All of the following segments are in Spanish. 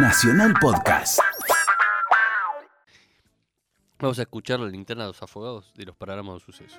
Nacional Podcast. Vamos a escuchar la linterna de los afogados de los paragramas de suceso.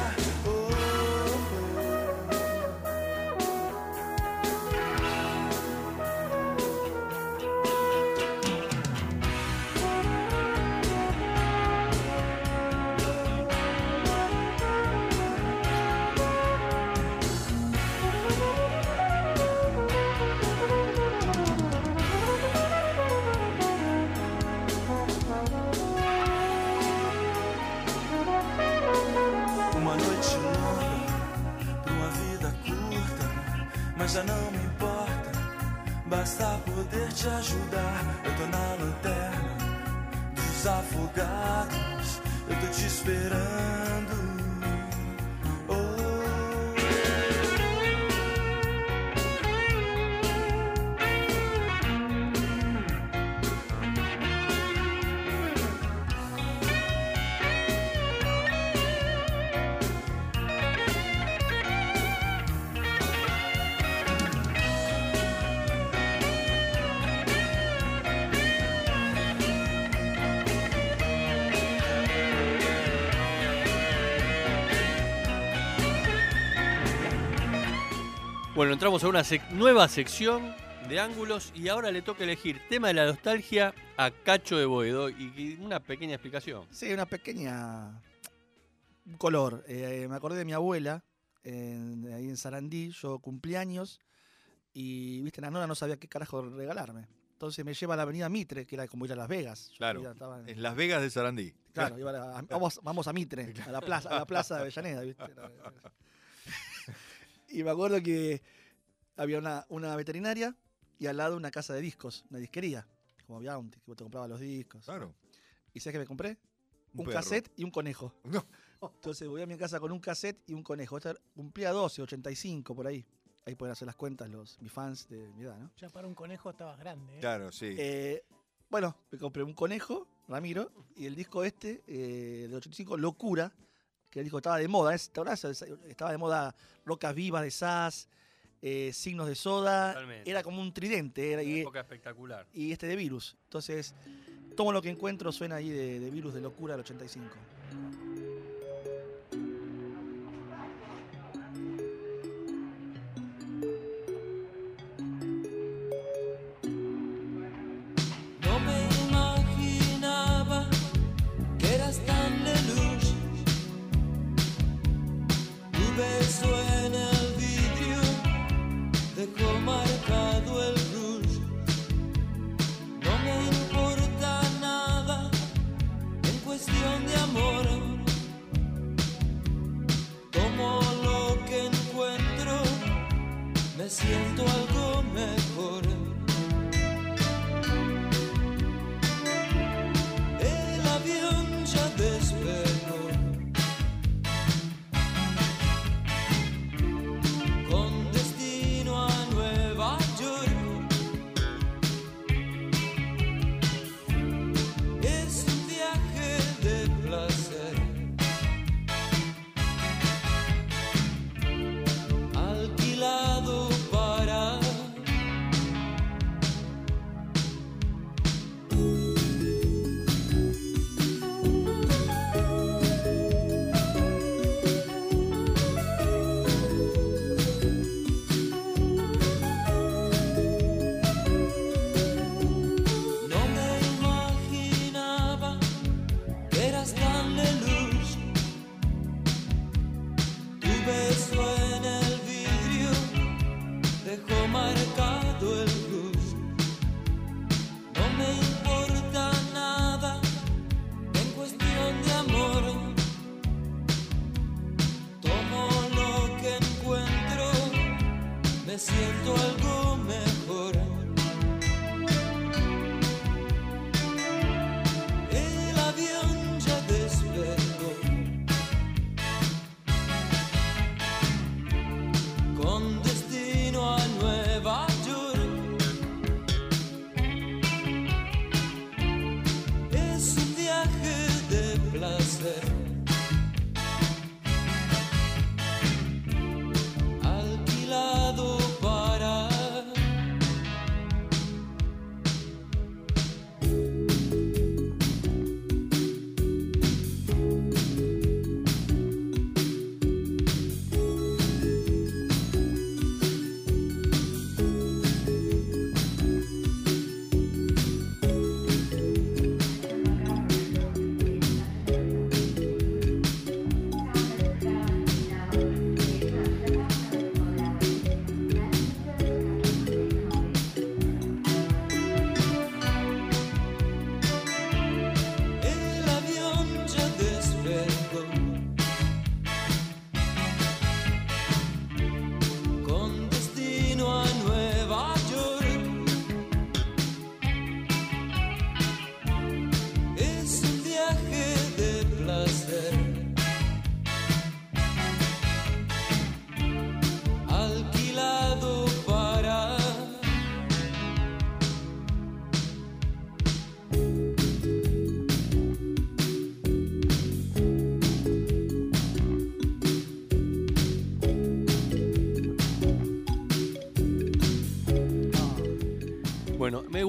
Te ajudar. Eu tô na lanterna dos afogados. Eu tô te esperando. Bueno, entramos a una sec- nueva sección de ángulos y ahora le toca elegir tema de la nostalgia a Cacho de Boedo y y una pequeña explicación. Sí, una pequeña. Un color. Eh, me acordé de mi abuela, en- ahí en Sarandí. Yo cumplí años y, viste, la nona no sabía qué carajo regalarme. Entonces me lleva a la avenida Mitre, que era como ir a Las Vegas. Yo Claro. estaba en- En Las Vegas de Sarandí. Claro, iba a la- a- vamos, vamos a Mitre, a la plaza, a la plaza de Avellaneda, ¿viste? Y me acuerdo que había una, una veterinaria y al lado una casa de discos, una disquería, como Bounty, que vos te comprabas los discos. Claro. ¿Y sabes qué me compré? Un Un, cassette y un conejo. No. Entonces voy a mi casa con un cassette y un conejo. Esta cumplía 12, 85 por ahí. Ahí pueden hacer las cuentas los mis fans de mi edad, ¿no? Ya para un conejo estabas grande. ¿eh? Claro, sí. Eh, bueno, me compré un conejo, Ramiro, y el disco este, eh, del 85, Locura, que el disco estaba de moda. ¿es- ¿te acordás? Estaba de moda Rocas Vivas de Sass, eh, Signos de Soda. Totalmente. Era como un tridente. Era, Una y, época espectacular. y este de Virus. Entonces, todo lo que encuentro suena ahí de, de Virus de Locura del 85. Siento algo me siento algo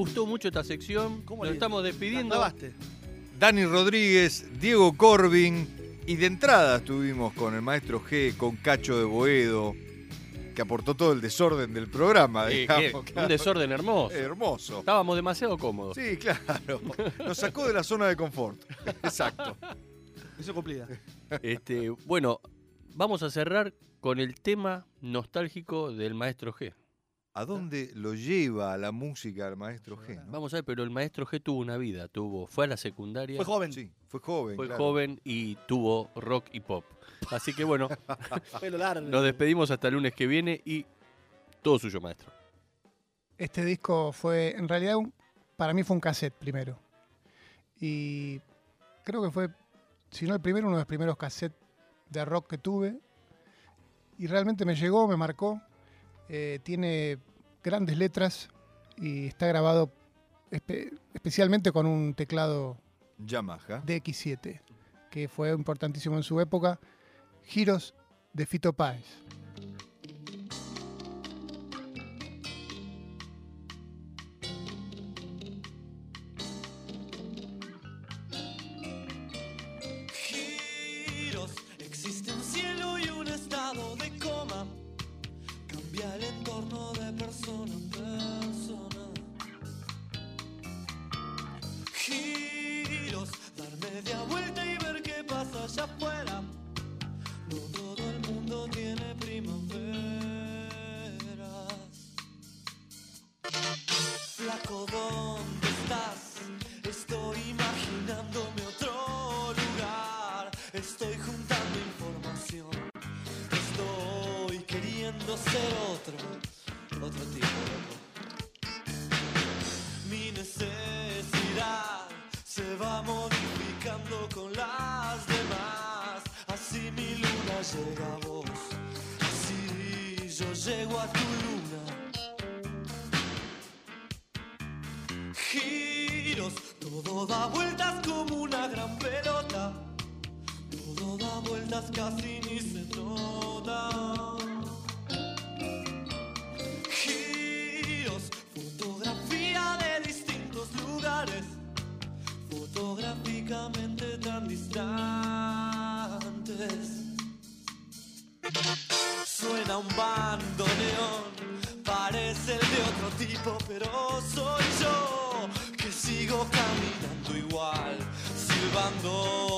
gustó mucho esta sección. ¿Cómo Nos le- estamos La despidiendo. clavaste. Dani Rodríguez, Diego Corbin y de entrada estuvimos con el maestro G, con Cacho de Boedo, que aportó todo el desorden del programa, Eh, digamos. un desorden hermoso. Hermoso. Estábamos demasiado cómodos. Sí, claro. Nos sacó de la zona de confort. Exacto. Eso cumplida. Este, bueno, vamos a cerrar con el tema nostálgico del maestro G. ¿A dónde lo lleva la música al maestro G? no? Vamos a ver, pero el maestro G tuvo una vida, tuvo, fue a la secundaria, Fue joven. Sí, fue joven. fue claro. joven y tuvo rock y pop. Así que bueno, nos despedimos hasta el lunes que viene y todo suyo, maestro. Este disco fue, en realidad, un- para mí fue un cassette primero. Y creo que fue, si no el primero, uno de los primeros cassettes de rock que tuve. Y realmente me llegó, me marcó. Eh, tiene grandes letras y está grabado espe- especialmente con un teclado Yamaha. DX7, que fue importantísimo en su época. Giros de Fito Páez. Llega. Así yo llego a tu luna. giros, todo da vueltas como una gran pelota, todo da vueltas casi abandonó.